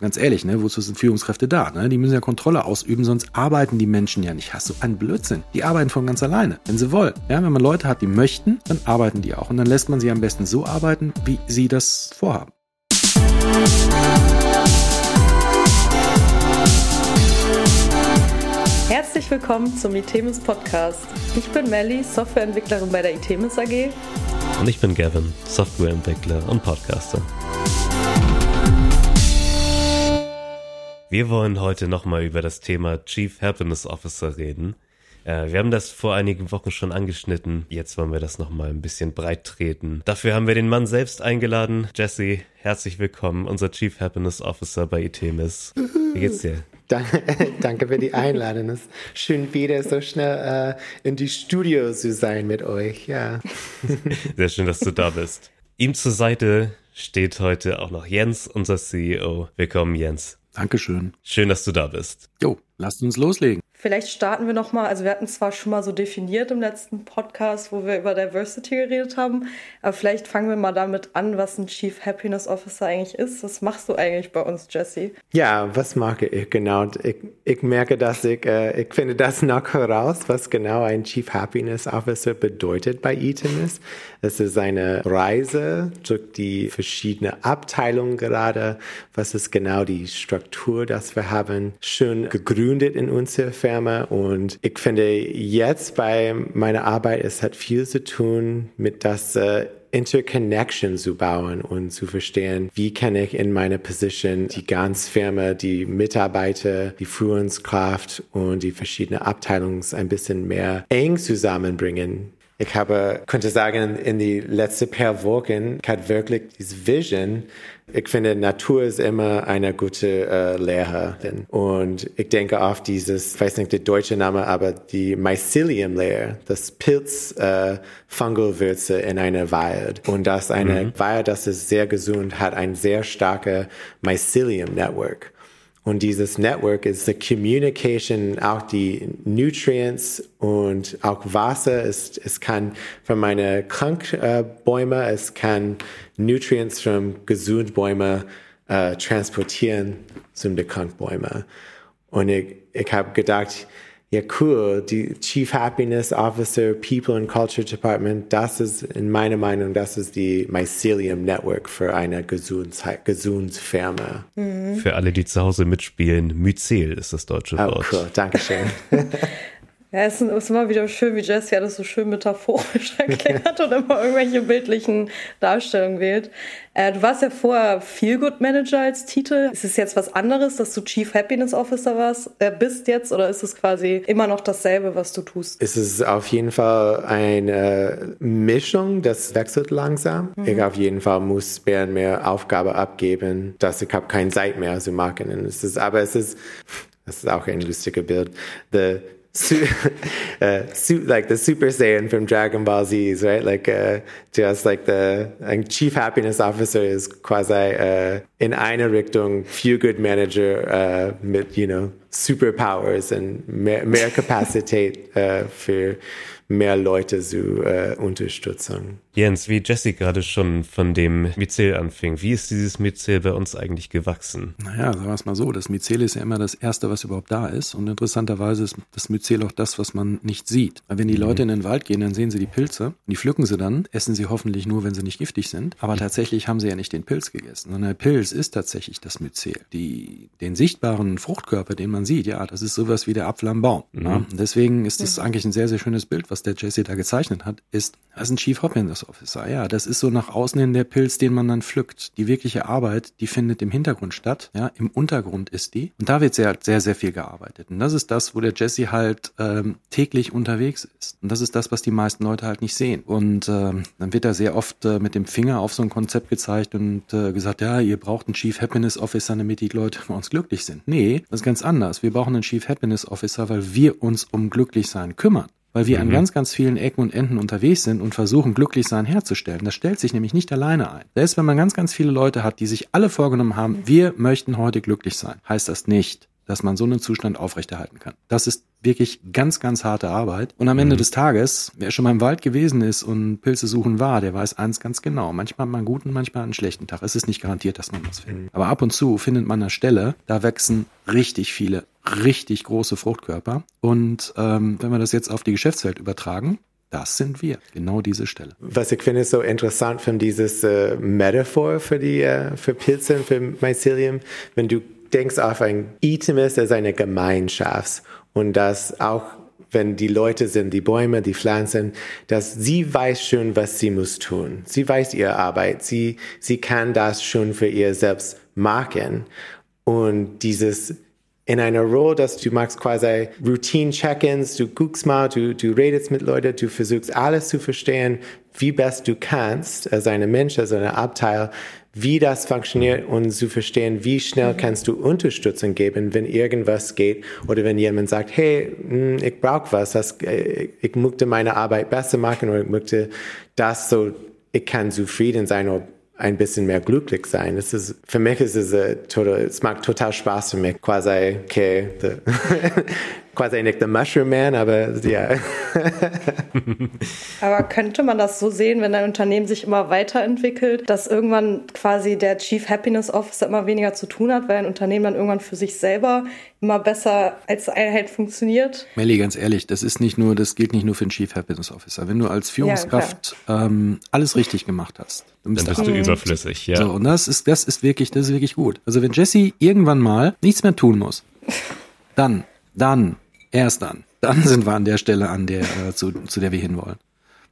Ganz ehrlich, ne, wozu sind Führungskräfte da? Ne? Die müssen ja Kontrolle ausüben, sonst arbeiten die Menschen ja nicht. Hast du einen Blödsinn? Die arbeiten von ganz alleine, wenn sie wollen. Ja, wenn man Leute hat, die möchten, dann arbeiten die auch. Und dann lässt man sie am besten so arbeiten, wie sie das vorhaben. Herzlich willkommen zum Itemis Podcast. Ich bin Melly, Softwareentwicklerin bei der Itemis AG. Und ich bin Gavin, Softwareentwickler und Podcaster. Wir wollen heute nochmal über das Thema Chief Happiness Officer reden. Äh, wir haben das vor einigen Wochen schon angeschnitten. Jetzt wollen wir das nochmal ein bisschen breit treten. Dafür haben wir den Mann selbst eingeladen. Jesse, herzlich willkommen, unser Chief Happiness Officer bei Itemis. Wie geht's dir? Danke für die Einladung. Es ist schön, wieder so schnell äh, in die Studios zu sein mit euch. Ja. Sehr schön, dass du da bist. Ihm zur Seite steht heute auch noch Jens, unser CEO. Willkommen, Jens. Dankeschön. Schön, dass du da bist. Jo, lasst uns loslegen. Vielleicht starten wir nochmal, also wir hatten zwar schon mal so definiert im letzten Podcast, wo wir über Diversity geredet haben, aber vielleicht fangen wir mal damit an, was ein Chief Happiness Officer eigentlich ist. Was machst du eigentlich bei uns, Jesse? Ja, was mache ich genau? Ich, ich merke, dass ich, äh, ich finde das noch heraus, was genau ein Chief Happiness Officer bedeutet bei Itemis. Es ist eine Reise durch die verschiedenen Abteilungen gerade. Was ist genau die Struktur, das wir haben, schon gegründet in unserer Firma Firma und ich finde jetzt bei meiner Arbeit, es hat viel zu tun mit das äh, Interconnection zu bauen und zu verstehen, wie kann ich in meiner Position die ganze Firma, die Mitarbeiter, die Führungskraft und die verschiedenen Abteilungen ein bisschen mehr eng zusammenbringen. Ich habe, könnte sagen, in die letzten paar Wochen hat wirklich diese Vision. Ich finde, Natur ist immer eine gute äh, Lehrerin. Und ich denke auf dieses, ich weiß nicht der deutsche Name, aber die Mycelium Layer, das Pilz äh, in einer Wald. Und das eine mhm. Wald, das ist sehr gesund, hat ein sehr starke Mycelium Network. Und dieses Network ist die Communication, auch die Nutrients und auch Wasser. Es, es kann von meinen Krankbäumen, es kann Nutrients von Gesundbäumen äh, transportieren zum Krankbäumen. Und ich, ich habe gedacht, ja cool, die Chief Happiness Officer, People and Culture Department, das ist in meiner Meinung, das ist die Mycelium Network für eine Gesundfirma. Mhm. Für alle, die zu Hause mitspielen, Myzel ist das deutsche oh, Wort. Cool, Dankeschön. Ja, es ist immer wieder schön, wie Jesse ja das so schön metaphorisch erklärt und immer irgendwelche bildlichen Darstellungen wählt. Äh, du warst ja vorher Feel Good Manager als Titel. Ist es jetzt was anderes, dass du Chief Happiness Officer warst, äh, bist jetzt oder ist es quasi immer noch dasselbe, was du tust? Es ist auf jeden Fall eine Mischung, das wechselt langsam. Mhm. Ich auf jeden Fall muss mehr und mehr Aufgabe abgeben, dass ich habe keine Zeit mehr zu machen. Es ist, aber es ist, das ist auch ein lustiges Bild. The su- uh, su- like the Super Saiyan from Dragon Ball Z's, right? Like uh, just like the like Chief Happiness Officer is quasi uh, in eine Richtung Feel Good Manager uh, mit, you know, superpowers und mehr, mehr Kapazität uh, für mehr Leute zu äh, unterstützen. Jens, wie Jesse gerade schon von dem Myzel anfing, wie ist dieses Myzel bei uns eigentlich gewachsen? Naja, sagen wir es mal so, das Myzel ist ja immer das Erste, was überhaupt da ist und interessanterweise ist das Myzel auch das, was man nicht sieht. Weil wenn die mhm. Leute in den Wald gehen, dann sehen sie die Pilze die pflücken sie dann, essen sie hoffentlich nur, wenn sie nicht giftig sind, aber tatsächlich haben sie ja nicht den Pilz gegessen, sondern der Pilz ist tatsächlich das Myzel. Die, den sichtbaren Fruchtkörper, den man sieht, ja, das ist sowas wie der Apfel am Baum. Mhm. Ja? deswegen ist das eigentlich ein sehr, sehr schönes Bild, was der Jesse da gezeichnet hat, ist, das ist ein Chief Happiness Officer. Ja, das ist so nach außen hin der Pilz, den man dann pflückt. Die wirkliche Arbeit, die findet im Hintergrund statt. Ja, im Untergrund ist die. Und da wird sehr, sehr, sehr viel gearbeitet. Und das ist das, wo der Jesse halt ähm, täglich unterwegs ist. Und das ist das, was die meisten Leute halt nicht sehen. Und ähm, dann wird da sehr oft äh, mit dem Finger auf so ein Konzept gezeigt und äh, gesagt, ja, ihr braucht einen Chief Happiness Officer, damit die Leute bei uns glücklich sind. Nee, das ist ganz anders. Wir brauchen einen Chief Happiness Officer, weil wir uns um Glücklichsein kümmern weil wir mhm. an ganz, ganz vielen Ecken und Enden unterwegs sind und versuchen, glücklich sein herzustellen. Das stellt sich nämlich nicht alleine ein. Selbst wenn man ganz, ganz viele Leute hat, die sich alle vorgenommen haben, wir möchten heute glücklich sein, heißt das nicht, dass man so einen Zustand aufrechterhalten kann. Das ist wirklich ganz, ganz harte Arbeit. Und am Ende mhm. des Tages, wer schon mal im Wald gewesen ist und Pilze suchen war, der weiß eins ganz genau. Manchmal hat man einen guten, manchmal einen schlechten Tag. Es ist nicht garantiert, dass man was findet. Mhm. Aber ab und zu findet man eine Stelle, da wachsen richtig viele, richtig große Fruchtkörper. Und ähm, wenn wir das jetzt auf die Geschäftswelt übertragen, das sind wir, genau diese Stelle. Was ich finde so interessant von dieses äh, Metaphor für die äh, für Pilze und für Mycelium, wenn du denkst auf ein Itemis als eine Gemeinschaft und dass auch wenn die Leute sind, die Bäume, die Pflanzen, dass sie weiß schon, was sie muss tun. Sie weiß ihre Arbeit. Sie, sie kann das schon für ihr selbst machen. Und dieses in einer Rolle, dass du machst quasi Routine-Check-ins, du guckst mal, du, du redest mit Leuten, du versuchst alles zu verstehen, wie best du kannst, als ein Mensch, als ein Abteil, wie das funktioniert und zu verstehen, wie schnell kannst du Unterstützung geben, wenn irgendwas geht oder wenn jemand sagt, hey, hm, ich brauche was, das, äh, ich möchte meine Arbeit besser machen oder ich möchte das so, ich kann zufrieden sein oder ein bisschen mehr glücklich sein. Es ist, für mich ist es, uh, total, es macht total Spaß für mich, quasi, okay, quasi nicht der Mushroom Man, aber ja. aber könnte man das so sehen, wenn ein Unternehmen sich immer weiterentwickelt, dass irgendwann quasi der Chief Happiness Officer immer weniger zu tun hat, weil ein Unternehmen dann irgendwann für sich selber immer besser als Einheit funktioniert? Melli, ganz ehrlich, das ist nicht nur, das gilt nicht nur für den Chief Happiness Officer. Wenn du als Führungskraft ja, ähm, alles richtig gemacht hast, dann bist, dann bist du überflüssig, ja. So, und das ist, das ist wirklich, das ist wirklich gut. Also wenn Jesse irgendwann mal nichts mehr tun muss, dann, dann, erst dann, dann sind wir an der Stelle an der, äh, zu, zu der wir hinwollen.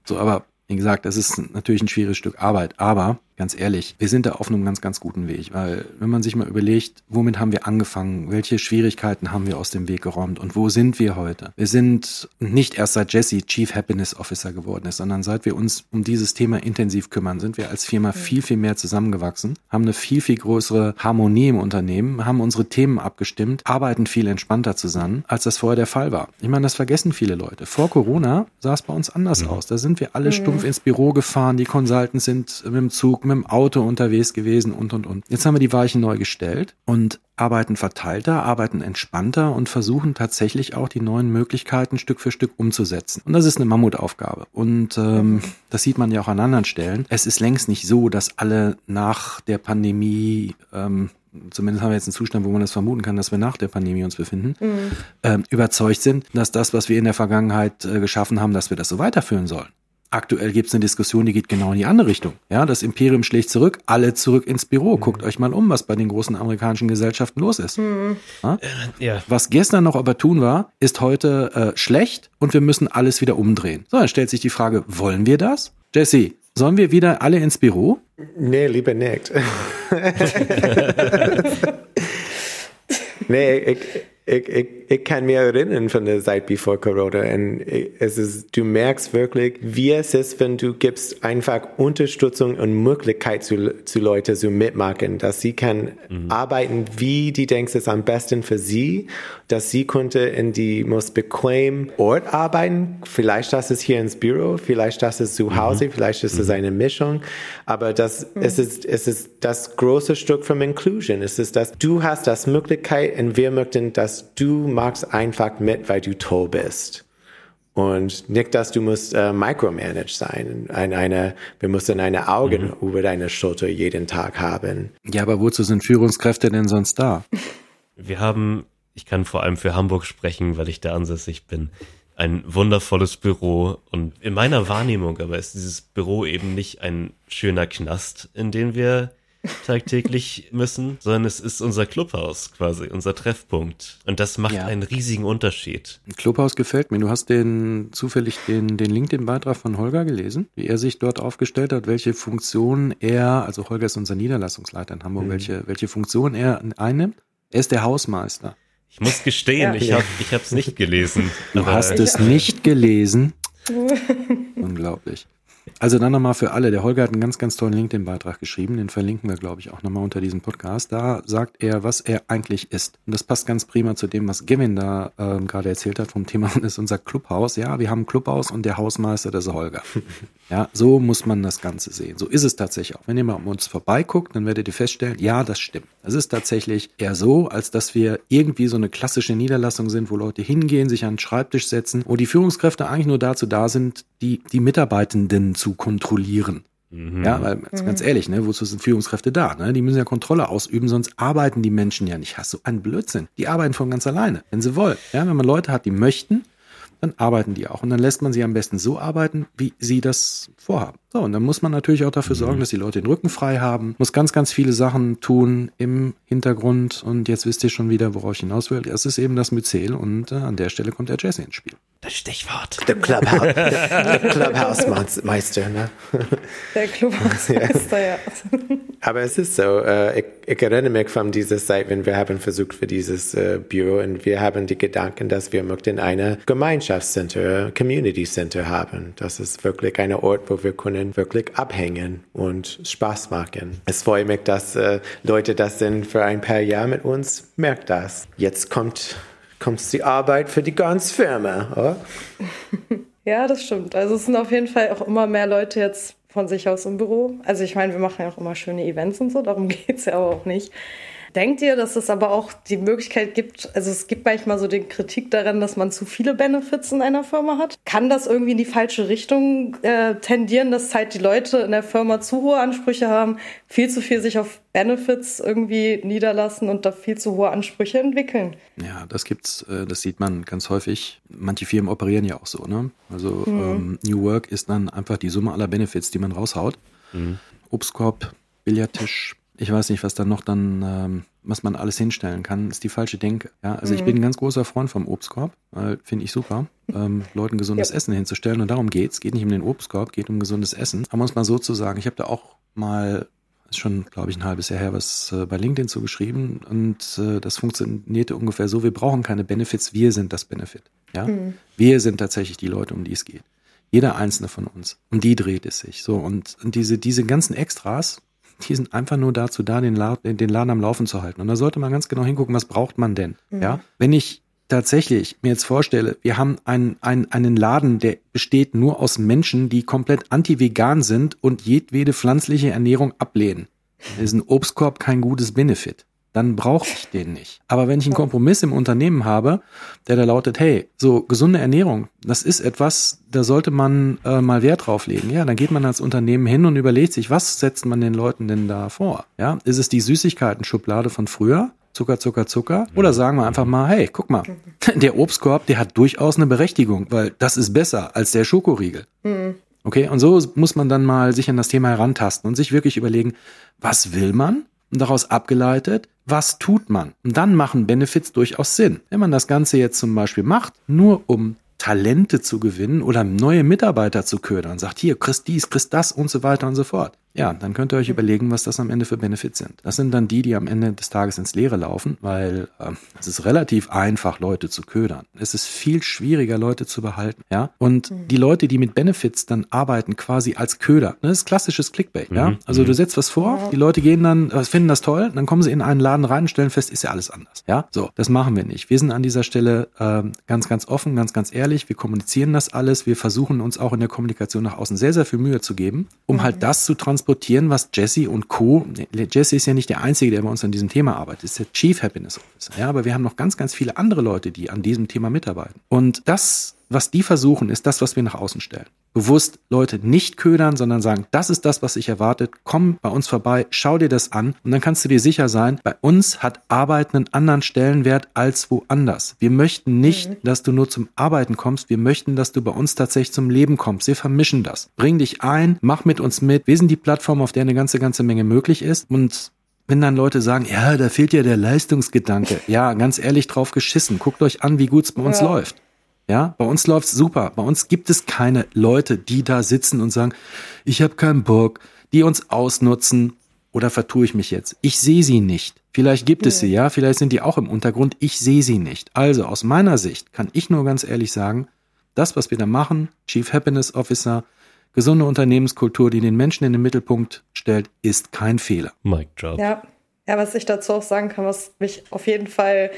So, aber wie gesagt, das ist natürlich ein schwieriges Stück Arbeit, aber ganz ehrlich, wir sind da auf einem ganz, ganz guten Weg, weil wenn man sich mal überlegt, womit haben wir angefangen, welche Schwierigkeiten haben wir aus dem Weg geräumt und wo sind wir heute? Wir sind nicht erst seit Jesse Chief Happiness Officer geworden ist, sondern seit wir uns um dieses Thema intensiv kümmern, sind wir als Firma viel, viel mehr zusammengewachsen, haben eine viel, viel größere Harmonie im Unternehmen, haben unsere Themen abgestimmt, arbeiten viel entspannter zusammen, als das vorher der Fall war. Ich meine, das vergessen viele Leute. Vor Corona sah es bei uns anders mhm. aus. Da sind wir alle stumpf ins Büro gefahren, die Consultants sind mit dem Zug mit dem Auto unterwegs gewesen und, und, und. Jetzt haben wir die Weichen neu gestellt und arbeiten verteilter, arbeiten entspannter und versuchen tatsächlich auch die neuen Möglichkeiten Stück für Stück umzusetzen. Und das ist eine Mammutaufgabe. Und ähm, das sieht man ja auch an anderen Stellen. Es ist längst nicht so, dass alle nach der Pandemie ähm, zumindest haben wir jetzt einen Zustand, wo man das vermuten kann, dass wir nach der Pandemie uns befinden, mhm. ähm, überzeugt sind, dass das, was wir in der Vergangenheit äh, geschaffen haben, dass wir das so weiterführen sollen. Aktuell gibt es eine Diskussion, die geht genau in die andere Richtung. Ja, das Imperium schlägt zurück, alle zurück ins Büro. Mhm. Guckt euch mal um, was bei den großen amerikanischen Gesellschaften los ist. Mhm. Ja? Äh, ja? Was gestern noch opportun war, ist heute äh, schlecht und wir müssen alles wieder umdrehen. So, dann stellt sich die Frage, wollen wir das? Jesse, sollen wir wieder alle ins Büro? Nee, lieber nicht. nee, ich, ich, ich, ich kann mir erinnern von der Zeit bevor Corona und es ist, du merkst wirklich, wie es ist, wenn du gibst einfach Unterstützung und Möglichkeit zu, zu Leuten zu mitmachen, dass sie kann mhm. arbeiten, wie die denkst, es am besten für sie, dass sie konnte in die most bequem Ort arbeiten. Vielleicht das ist hier ins Büro, vielleicht das ist zu mhm. Hause, mhm. vielleicht ist es mhm. eine Mischung, aber das, mhm. es ist, es ist das große Stück von Inclusion. Es ist das, du hast das Möglichkeit und wir möchten, dass du machst einfach mit, weil du toll bist. Und nicht, dass du musst äh, micromanaged sein. Ein, eine, wir müssen eine Augen mhm. über deine Schulter jeden Tag haben. Ja, aber wozu sind Führungskräfte denn sonst da? Wir haben, ich kann vor allem für Hamburg sprechen, weil ich da ansässig bin, ein wundervolles Büro. Und in meiner Wahrnehmung aber ist dieses Büro eben nicht ein schöner Knast, in den wir tagtäglich müssen, sondern es ist unser Clubhaus quasi, unser Treffpunkt. Und das macht ja. einen riesigen Unterschied. Clubhaus gefällt mir. Du hast den zufällig den, den LinkedIn-Beitrag von Holger gelesen, wie er sich dort aufgestellt hat, welche Funktion er, also Holger ist unser Niederlassungsleiter in Hamburg, mhm. welche, welche Funktion er einnimmt. Er ist der Hausmeister. Ich muss gestehen, ja. ich habe ich es nicht gelesen. Du hast es nicht gelesen. Unglaublich. Also dann nochmal für alle. Der Holger hat einen ganz, ganz tollen LinkedIn-Beitrag geschrieben. Den verlinken wir, glaube ich, auch nochmal unter diesem Podcast. Da sagt er, was er eigentlich ist. Und das passt ganz prima zu dem, was Gavin da ähm, gerade erzählt hat vom Thema. Das ist unser Clubhaus. Ja, wir haben ein Clubhaus und der Hausmeister, das ist Holger. Ja, so muss man das Ganze sehen. So ist es tatsächlich auch. Wenn ihr mal um uns vorbeiguckt, dann werdet ihr feststellen, ja, das stimmt. Es ist tatsächlich eher so, als dass wir irgendwie so eine klassische Niederlassung sind, wo Leute hingehen, sich an den Schreibtisch setzen, wo die Führungskräfte eigentlich nur dazu da sind, die, die Mitarbeitenden zu kontrollieren. Mhm. Ja, weil mhm. ganz ehrlich, ne, wozu sind Führungskräfte da? Ne? Die müssen ja Kontrolle ausüben, sonst arbeiten die Menschen ja nicht. Hast du einen Blödsinn? Die arbeiten von ganz alleine, wenn sie wollen. Ja, wenn man Leute hat, die möchten, dann arbeiten die auch. Und dann lässt man sie am besten so arbeiten, wie sie das vorhaben. So, und dann muss man natürlich auch dafür sorgen, mhm. dass die Leute den Rücken frei haben, muss ganz, ganz viele Sachen tun im Hintergrund. Und jetzt wisst ihr schon wieder, worauf ich hinaus will. Es ist eben das Myzel und äh, an der Stelle kommt der Jesse ins Spiel. Stichwort. Der Clubhouse, der, Clubhouse-Meister, ne? Der Clubhouse-Meister, ja. Aber es ist so, äh, ich, ich, erinnere mich von dieser Zeit, wenn wir haben versucht für dieses äh, Büro und wir haben die Gedanken, dass wir möchten eine Gemeinschaftscenter, Community Center haben. Das ist wirklich ein Ort, wo wir können wirklich abhängen und Spaß machen. Es freut mich, dass äh, Leute das sind für ein paar Jahre mit uns. Merkt das. Jetzt kommt kommt die Arbeit für die ganze Firma, oder? Ja, das stimmt. Also es sind auf jeden Fall auch immer mehr Leute jetzt von sich aus im Büro. Also ich meine, wir machen ja auch immer schöne Events und so, darum geht es ja aber auch nicht. Denkt ihr, dass es aber auch die Möglichkeit gibt, also es gibt manchmal so den Kritik daran, dass man zu viele Benefits in einer Firma hat? Kann das irgendwie in die falsche Richtung äh, tendieren, dass halt die Leute in der Firma zu hohe Ansprüche haben, viel zu viel sich auf Benefits irgendwie niederlassen und da viel zu hohe Ansprüche entwickeln? Ja, das gibt's, äh, das sieht man ganz häufig. Manche Firmen operieren ja auch so, ne? Also mhm. ähm, New Work ist dann einfach die Summe aller Benefits, die man raushaut. Mhm. Obstkorb, Billardtisch, ich weiß nicht, was da noch dann, ähm, was man alles hinstellen kann, ist die falsche Denke. Ja, also mhm. ich bin ein ganz großer Freund vom Obstkorb, weil finde ich super, ähm, Leuten gesundes ja. Essen hinzustellen und darum geht's. Geht nicht um den Obstkorb, geht um gesundes Essen. Aber muss mal so zu sagen, ich habe da auch mal ist schon, glaube ich, ein halbes Jahr her, was äh, bei LinkedIn so geschrieben und äh, das funktionierte ungefähr so, wir brauchen keine Benefits, wir sind das Benefit. Ja? Mhm. Wir sind tatsächlich die Leute, um die es geht. Jeder einzelne von uns. Um die dreht es sich. So, und, und diese, diese ganzen Extras, die sind einfach nur dazu da, den Laden, den Laden am Laufen zu halten. Und da sollte man ganz genau hingucken, was braucht man denn? Mhm. Ja, wenn ich tatsächlich mir jetzt vorstelle, wir haben einen, einen, einen Laden, der besteht nur aus Menschen, die komplett anti-vegan sind und jedwede pflanzliche Ernährung ablehnen. Dann ist ein Obstkorb kein gutes Benefit dann brauche ich den nicht. Aber wenn ich einen Kompromiss im Unternehmen habe, der da lautet, hey, so gesunde Ernährung, das ist etwas, da sollte man äh, mal Wert drauf legen. Ja, dann geht man als Unternehmen hin und überlegt sich, was setzt man den Leuten denn da vor? Ja, ist es die Süßigkeiten-Schublade von früher? Zucker, Zucker, Zucker? Oder sagen wir einfach mal, hey, guck mal, der Obstkorb, der hat durchaus eine Berechtigung, weil das ist besser als der Schokoriegel. Mhm. Okay, und so muss man dann mal sich an das Thema herantasten und sich wirklich überlegen, was will man? Und daraus abgeleitet, was tut man? Und dann machen Benefits durchaus Sinn. Wenn man das Ganze jetzt zum Beispiel macht, nur um Talente zu gewinnen oder neue Mitarbeiter zu ködern, sagt hier, kriegst dies, kriegst das und so weiter und so fort. Ja, dann könnt ihr euch überlegen, was das am Ende für Benefits sind. Das sind dann die, die am Ende des Tages ins Leere laufen, weil äh, es ist relativ einfach, Leute zu ködern. Es ist viel schwieriger, Leute zu behalten. Ja, und mhm. die Leute, die mit Benefits dann arbeiten, quasi als Köder. Ne, das ist klassisches Clickbait. Mhm. Ja, also du mhm. setzt was vor, die Leute gehen dann, äh, finden das toll, dann kommen sie in einen Laden rein und stellen fest, ist ja alles anders. Ja, so, das machen wir nicht. Wir sind an dieser Stelle äh, ganz, ganz offen, ganz, ganz ehrlich. Wir kommunizieren das alles. Wir versuchen uns auch in der Kommunikation nach außen sehr, sehr viel Mühe zu geben, um halt mhm. halt das zu transportieren transportieren, was Jesse und Co. Jesse ist ja nicht der Einzige, der bei uns an diesem Thema arbeitet, ist der Chief Happiness Officer. Ja, aber wir haben noch ganz, ganz viele andere Leute, die an diesem Thema mitarbeiten. Und das was die versuchen, ist das, was wir nach außen stellen. Bewusst Leute nicht ködern, sondern sagen, das ist das, was sich erwartet. Komm bei uns vorbei, schau dir das an und dann kannst du dir sicher sein, bei uns hat Arbeiten einen anderen Stellenwert als woanders. Wir möchten nicht, mhm. dass du nur zum Arbeiten kommst, wir möchten, dass du bei uns tatsächlich zum Leben kommst. Wir vermischen das. Bring dich ein, mach mit uns mit. Wir sind die Plattform, auf der eine ganze, ganze Menge möglich ist und wenn dann Leute sagen, ja, da fehlt ja der Leistungsgedanke. Ja, ganz ehrlich drauf geschissen. Guckt euch an, wie gut es bei uns ja. läuft. Ja, bei uns läuft's super. Bei uns gibt es keine Leute, die da sitzen und sagen, ich habe keinen Bock, die uns ausnutzen oder vertue ich mich jetzt? Ich sehe sie nicht. Vielleicht gibt es sie, ja, vielleicht sind die auch im Untergrund. Ich sehe sie nicht. Also aus meiner Sicht kann ich nur ganz ehrlich sagen, das, was wir da machen, Chief Happiness Officer, gesunde Unternehmenskultur, die den Menschen in den Mittelpunkt stellt, ist kein Fehler. Mic drop. Ja. ja, was ich dazu auch sagen kann, was mich auf jeden Fall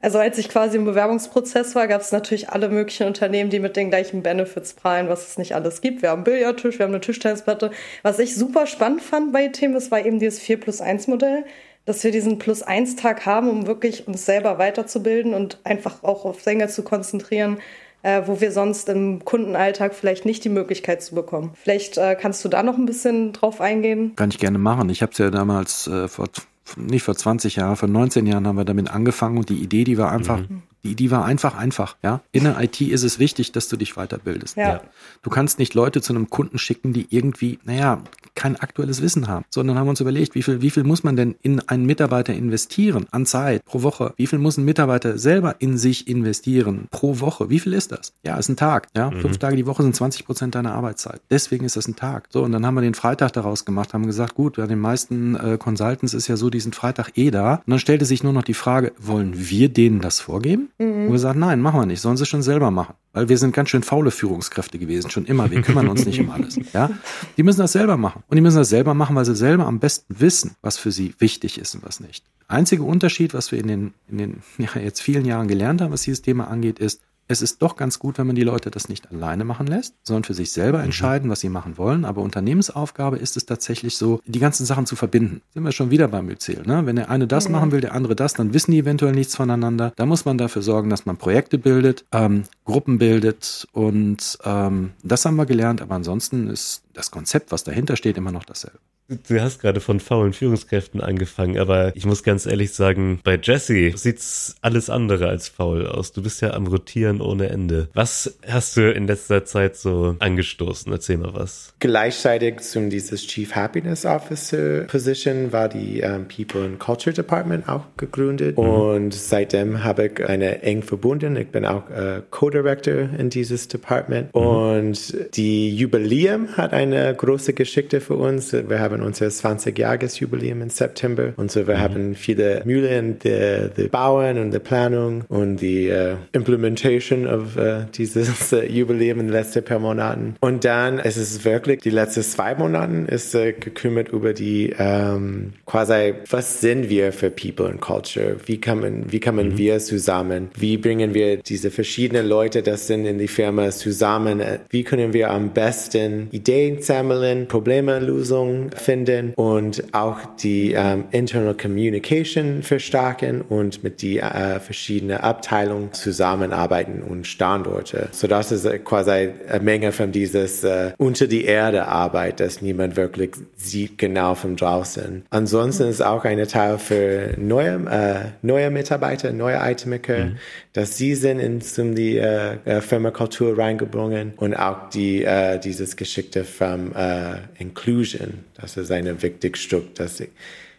also als ich quasi im Bewerbungsprozess war, gab es natürlich alle möglichen Unternehmen, die mit den gleichen Benefits prallen, was es nicht alles gibt. Wir haben einen Billardtisch, wir haben eine Tischtennisplatte. Was ich super spannend fand bei Themen, das war eben dieses 4 plus 1 Modell, dass wir diesen Plus 1 Tag haben, um wirklich uns selber weiterzubilden und einfach auch auf Sänger zu konzentrieren, äh, wo wir sonst im Kundenalltag vielleicht nicht die Möglichkeit zu bekommen. Vielleicht äh, kannst du da noch ein bisschen drauf eingehen. Kann ich gerne machen. Ich habe es ja damals äh, vor nicht vor 20 Jahren, vor 19 Jahren haben wir damit angefangen und die Idee, die war einfach, mhm. Die, die war einfach einfach, ja. In der IT ist es wichtig, dass du dich weiterbildest. Ja. Du kannst nicht Leute zu einem Kunden schicken, die irgendwie, naja, kein aktuelles Wissen haben, sondern haben uns überlegt, wie viel, wie viel muss man denn in einen Mitarbeiter investieren an Zeit pro Woche? Wie viel muss ein Mitarbeiter selber in sich investieren pro Woche? Wie viel ist das? Ja, ist ein Tag. Ja, mhm. fünf Tage die Woche sind 20 Prozent deiner Arbeitszeit. Deswegen ist das ein Tag. So, und dann haben wir den Freitag daraus gemacht, haben gesagt, gut, bei den meisten äh, Consultants ist ja so, die sind Freitag eh da. Und dann stellte sich nur noch die Frage, wollen wir denen das vorgeben? Mhm. Und wir gesagt, nein, machen wir nicht, sollen sie schon selber machen. Weil wir sind ganz schön faule Führungskräfte gewesen, schon immer. Wir kümmern uns nicht um alles. Ja? Die müssen das selber machen. Und die müssen das selber machen, weil sie selber am besten wissen, was für sie wichtig ist und was nicht. Einziger Unterschied, was wir in den, in den ja, jetzt vielen Jahren gelernt haben, was dieses Thema angeht, ist, es ist doch ganz gut, wenn man die Leute das nicht alleine machen lässt, sondern für sich selber mhm. entscheiden, was sie machen wollen. Aber Unternehmensaufgabe ist es tatsächlich so, die ganzen Sachen zu verbinden. Sind wir schon wieder beim Myzel. Ne? Wenn der eine das mhm. machen will, der andere das, dann wissen die eventuell nichts voneinander. Da muss man dafür sorgen, dass man Projekte bildet, ähm, Gruppen bildet und ähm, das haben wir gelernt. Aber ansonsten ist das Konzept, was dahinter steht, immer noch dasselbe. Du hast gerade von faulen Führungskräften angefangen, aber ich muss ganz ehrlich sagen, bei Jesse sieht's alles andere als faul aus. Du bist ja am Rotieren ohne Ende. Was hast du in letzter Zeit so angestoßen? Erzähl mal was. Gleichzeitig zum dieses Chief Happiness Officer Position war die ähm, People and Culture Department auch gegründet mhm. und seitdem habe ich eine eng verbunden. Ich bin auch uh, Co-Director in dieses Department mhm. und die Jubiläum hat eine große Geschichte für uns. Wir haben haben unser 20-Jahres-Jubiläum im September und so wir mhm. haben viele Mühle in der, der Bauen und der Planung und die uh, Implementation of uh, dieses uh, Jubiläum in den letzten paar Monaten. Und dann ist es wirklich, die letzten zwei Monate ist gekümmert über die um, ähm, quasi, was sind wir für People and Culture? Wie kommen, wie kommen mhm. wir zusammen? Wie bringen wir diese verschiedenen Leute, das sind in die Firma zusammen? Wie können wir am besten Ideen sammeln, Probleme lösen, finden und auch die ähm, Internal Communication verstärken und mit die äh, verschiedenen Abteilungen zusammenarbeiten und Standorte. So das ist äh, quasi eine Menge von dieses äh, unter die Erde Arbeit, dass niemand wirklich sieht genau von draußen. Ansonsten ist auch ein Teil für neue, äh, neue Mitarbeiter, neue Itemiker, mhm. dass sie sind in zum die äh, äh Firmakultur reingebrungen und auch die äh, dieses Geschickte vom äh, Inclusion. Das ist ein wichtiges Stück. Dass ich,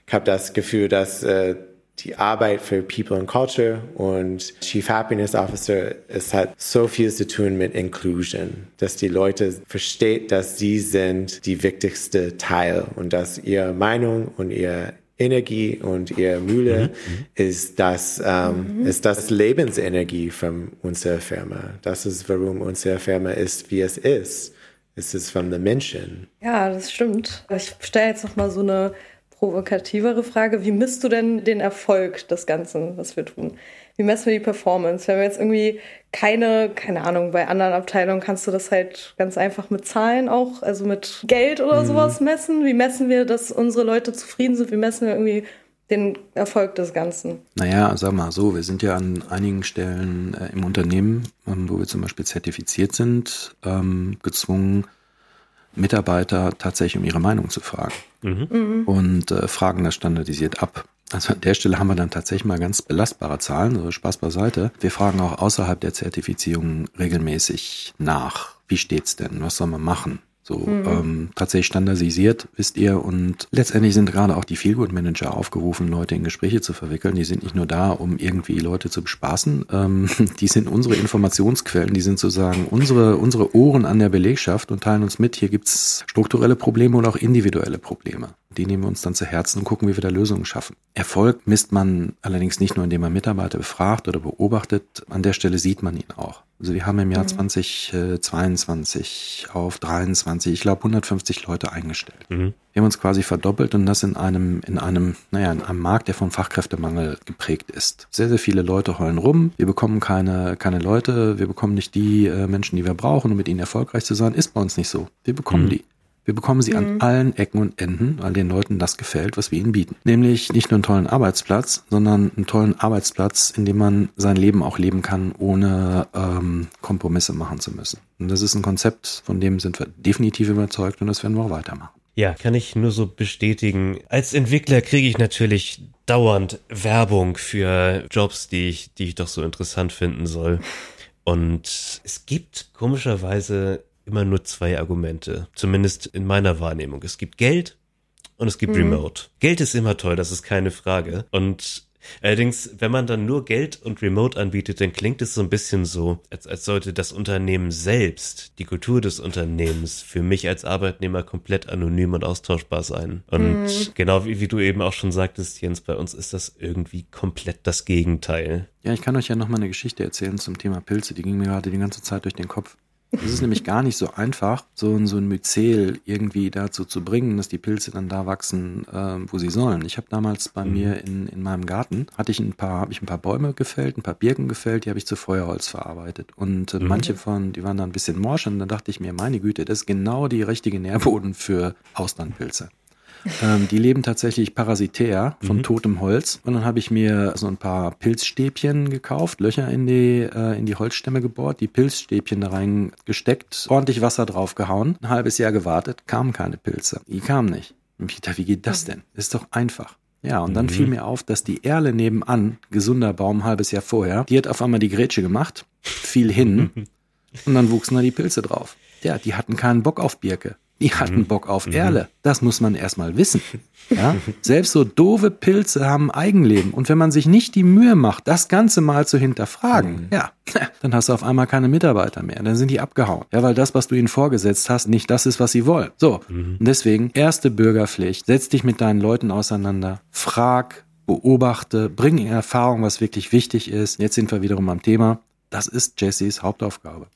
habe das Gefühl, dass äh, die Arbeit für People and Culture und Chief Happiness Officer, es hat so viel zu tun mit Inclusion, dass die Leute verstehen, dass sie sind die wichtigste Teil und dass ihre Meinung und ihre Energie und ihre Mühle mhm. ist das, ähm, mhm. ist das Lebensenergie von unserer Firma. Das ist, warum unsere Firma ist, wie es ist. Es ist von den Menschen. Ja, das stimmt. Ich stelle jetzt noch mal so eine provokativere Frage. Wie misst du denn den Erfolg des Ganzen, was wir tun? Wie messen wir die Performance? Wenn wir jetzt irgendwie keine, keine Ahnung, bei anderen Abteilungen kannst du das halt ganz einfach mit Zahlen auch, also mit Geld oder mhm. sowas messen. Wie messen wir, dass unsere Leute zufrieden sind? Wie messen wir irgendwie den Erfolg des Ganzen? Naja, sag mal so, wir sind ja an einigen Stellen äh, im Unternehmen, ähm, wo wir zum Beispiel zertifiziert sind, ähm, gezwungen, Mitarbeiter tatsächlich um ihre Meinung zu fragen. Mhm. Und äh, fragen das standardisiert ab. Also an der Stelle haben wir dann tatsächlich mal ganz belastbare Zahlen, so Spaß beiseite. Wir fragen auch außerhalb der Zertifizierung regelmäßig nach. Wie steht's denn? Was soll man machen? So mhm. ähm, tatsächlich standardisiert, wisst ihr. Und letztendlich sind gerade auch die Feelgood-Manager aufgerufen, Leute in Gespräche zu verwickeln. Die sind nicht nur da, um irgendwie Leute zu bespaßen. Ähm, die sind unsere Informationsquellen, die sind sozusagen unsere, unsere Ohren an der Belegschaft und teilen uns mit. Hier gibt's strukturelle Probleme und auch individuelle Probleme. Die nehmen wir uns dann zu Herzen und gucken, wie wir da Lösungen schaffen. Erfolg misst man allerdings nicht nur, indem man Mitarbeiter befragt oder beobachtet. An der Stelle sieht man ihn auch. Also wir haben im Jahr mhm. 2022 auf 23, ich glaube 150 Leute eingestellt. Mhm. Wir haben uns quasi verdoppelt und das in einem, in einem, naja, in einem Markt, der von Fachkräftemangel geprägt ist. Sehr, sehr viele Leute heulen rum. Wir bekommen keine, keine Leute. Wir bekommen nicht die äh, Menschen, die wir brauchen, um mit ihnen erfolgreich zu sein. Ist bei uns nicht so. Wir bekommen mhm. die. Wir bekommen sie mhm. an allen Ecken und Enden, weil den Leuten das gefällt, was wir ihnen bieten. Nämlich nicht nur einen tollen Arbeitsplatz, sondern einen tollen Arbeitsplatz, in dem man sein Leben auch leben kann, ohne ähm, Kompromisse machen zu müssen. Und das ist ein Konzept, von dem sind wir definitiv überzeugt und das werden wir auch weitermachen. Ja, kann ich nur so bestätigen. Als Entwickler kriege ich natürlich dauernd Werbung für Jobs, die ich, die ich doch so interessant finden soll. Und es gibt komischerweise immer nur zwei Argumente, zumindest in meiner Wahrnehmung. Es gibt Geld und es gibt mhm. Remote. Geld ist immer toll, das ist keine Frage. Und allerdings, wenn man dann nur Geld und Remote anbietet, dann klingt es so ein bisschen so, als, als sollte das Unternehmen selbst, die Kultur des Unternehmens, für mich als Arbeitnehmer komplett anonym und austauschbar sein. Und mhm. genau wie, wie du eben auch schon sagtest, Jens, bei uns ist das irgendwie komplett das Gegenteil. Ja, ich kann euch ja noch mal eine Geschichte erzählen zum Thema Pilze. Die ging mir gerade die ganze Zeit durch den Kopf. Es ist nämlich gar nicht so einfach, so, ein so ein Myzel irgendwie dazu zu bringen, dass die Pilze dann da wachsen, äh, wo sie sollen. Ich habe damals bei mhm. mir in, in meinem Garten, hatte ich ein paar, habe ich ein paar Bäume gefällt, ein paar Birken gefällt, die habe ich zu Feuerholz verarbeitet. Und äh, mhm. manche von, die waren da ein bisschen morsch und dann dachte ich mir, meine Güte, das ist genau die richtige Nährboden für Auslandpilze. Ähm, die leben tatsächlich parasitär von mhm. totem Holz. Und dann habe ich mir so ein paar Pilzstäbchen gekauft, Löcher in die, äh, in die Holzstämme gebohrt, die Pilzstäbchen da reingesteckt, ordentlich Wasser draufgehauen, ein halbes Jahr gewartet, kamen keine Pilze. Die kamen nicht. Und dachte, wie geht das denn? Ist doch einfach. Ja, und dann mhm. fiel mir auf, dass die Erle nebenan, gesunder Baum, ein halbes Jahr vorher, die hat auf einmal die Grätsche gemacht, fiel hin und dann wuchsen da die Pilze drauf. Ja, die hatten keinen Bock auf Birke. Die hatten mhm. Bock auf mhm. Erle. Das muss man erstmal wissen. Ja? Selbst so doofe Pilze haben Eigenleben. Und wenn man sich nicht die Mühe macht, das Ganze mal zu hinterfragen, mhm. ja, dann hast du auf einmal keine Mitarbeiter mehr. Dann sind die abgehauen. Ja, weil das, was du ihnen vorgesetzt hast, nicht das ist, was sie wollen. So. Und deswegen, erste Bürgerpflicht. Setz dich mit deinen Leuten auseinander. Frag, beobachte, bring in Erfahrung, was wirklich wichtig ist. Jetzt sind wir wiederum am Thema. Das ist Jessys Hauptaufgabe.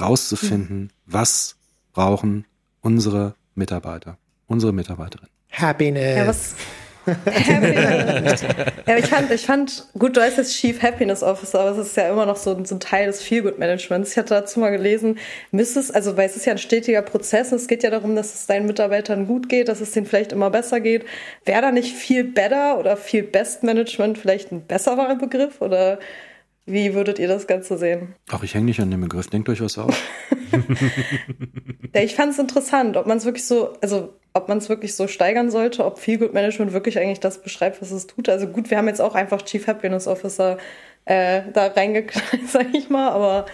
Rauszufinden, was brauchen unsere Mitarbeiter, unsere Mitarbeiterin. Happiness. Ja, was, Happiness. ja, ich fand, ich fand, gut, du heißt jetzt Chief Happiness Officer, aber es ist ja immer noch so, so ein Teil des Feelgood Managements. Ich hatte dazu mal gelesen, müsstest, also, weil es ist ja ein stetiger Prozess, und es geht ja darum, dass es deinen Mitarbeitern gut geht, dass es denen vielleicht immer besser geht. Wäre da nicht viel better oder viel Best Management vielleicht ein besserer Begriff oder wie würdet ihr das Ganze sehen? Ach, ich hänge nicht an dem Begriff. Denkt euch was aus. ja, ich fand es interessant, ob man es wirklich so, also ob man es wirklich so steigern sollte, ob Feelgood Management wirklich eigentlich das beschreibt, was es tut. Also gut, wir haben jetzt auch einfach Chief Happiness Officer äh, da reingeknallt, sag ich mal, aber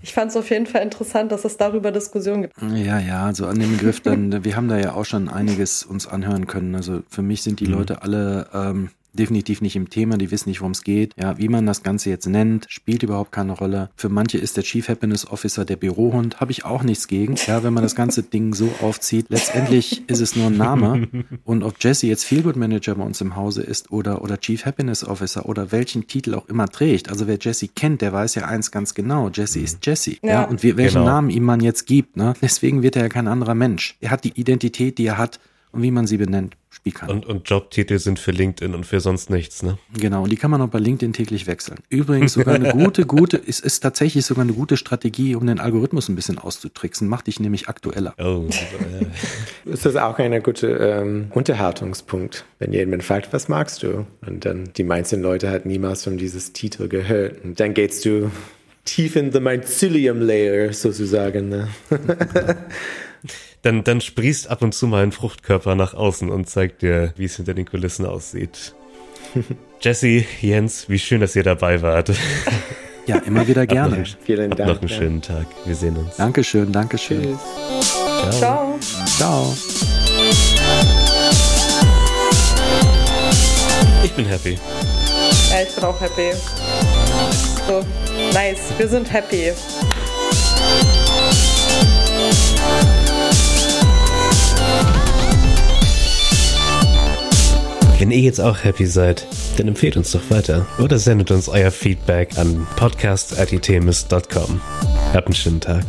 ich fand es auf jeden Fall interessant, dass es darüber Diskussionen gibt. Ja, ja, also an dem Begriff dann, wir haben da ja auch schon einiges uns anhören können. Also für mich sind die mhm. Leute alle ähm, definitiv nicht im Thema, die wissen nicht, worum es geht. Ja, wie man das Ganze jetzt nennt, spielt überhaupt keine Rolle. Für manche ist der Chief Happiness Officer der Bürohund, habe ich auch nichts gegen. Ja, wenn man das ganze Ding so aufzieht. Letztendlich ist es nur ein Name. Und ob Jesse jetzt Feelgood Manager bei uns im Hause ist oder, oder Chief Happiness Officer oder welchen Titel auch immer trägt. Also wer Jesse kennt, der weiß ja eins ganz genau. Jesse ist Jesse. Ja, ja und wie, welchen genau. Namen ihm man jetzt gibt, ne? Deswegen wird er ja kein anderer Mensch. Er hat die Identität, die er hat und wie man sie benennt, spielt keine und, und Jobtitel sind für LinkedIn und für sonst nichts, ne? Genau, und die kann man auch bei LinkedIn täglich wechseln. Übrigens sogar eine gute, gute, es ist tatsächlich sogar eine gute Strategie, um den Algorithmus ein bisschen auszutricksen. Macht dich nämlich aktueller. Oh, äh. ist das auch ein guter ähm, Unterhaltungspunkt, wenn jemand fragt, was magst du? Und dann die meisten Leute hat niemals von dieses Titel gehört. Und dann gehst du tief in the mycelium layer sozusagen. Ne? dann, dann sprießt ab und zu mal ein Fruchtkörper nach außen und zeigt dir, wie es hinter den Kulissen aussieht. Jesse, Jens, wie schön, dass ihr dabei wart. Ja, immer wieder gerne. Noch, Vielen Dank. Noch einen schönen Tag. Wir sehen uns. Dankeschön, Dankeschön. Tschüss. Ciao. Ciao. Ich bin happy. Ja, ich bin auch happy. So, nice. Wir sind happy. Wenn ihr jetzt auch happy seid, dann empfehlt uns doch weiter oder sendet uns euer Feedback an podcast.itemis.com. Habt einen schönen Tag.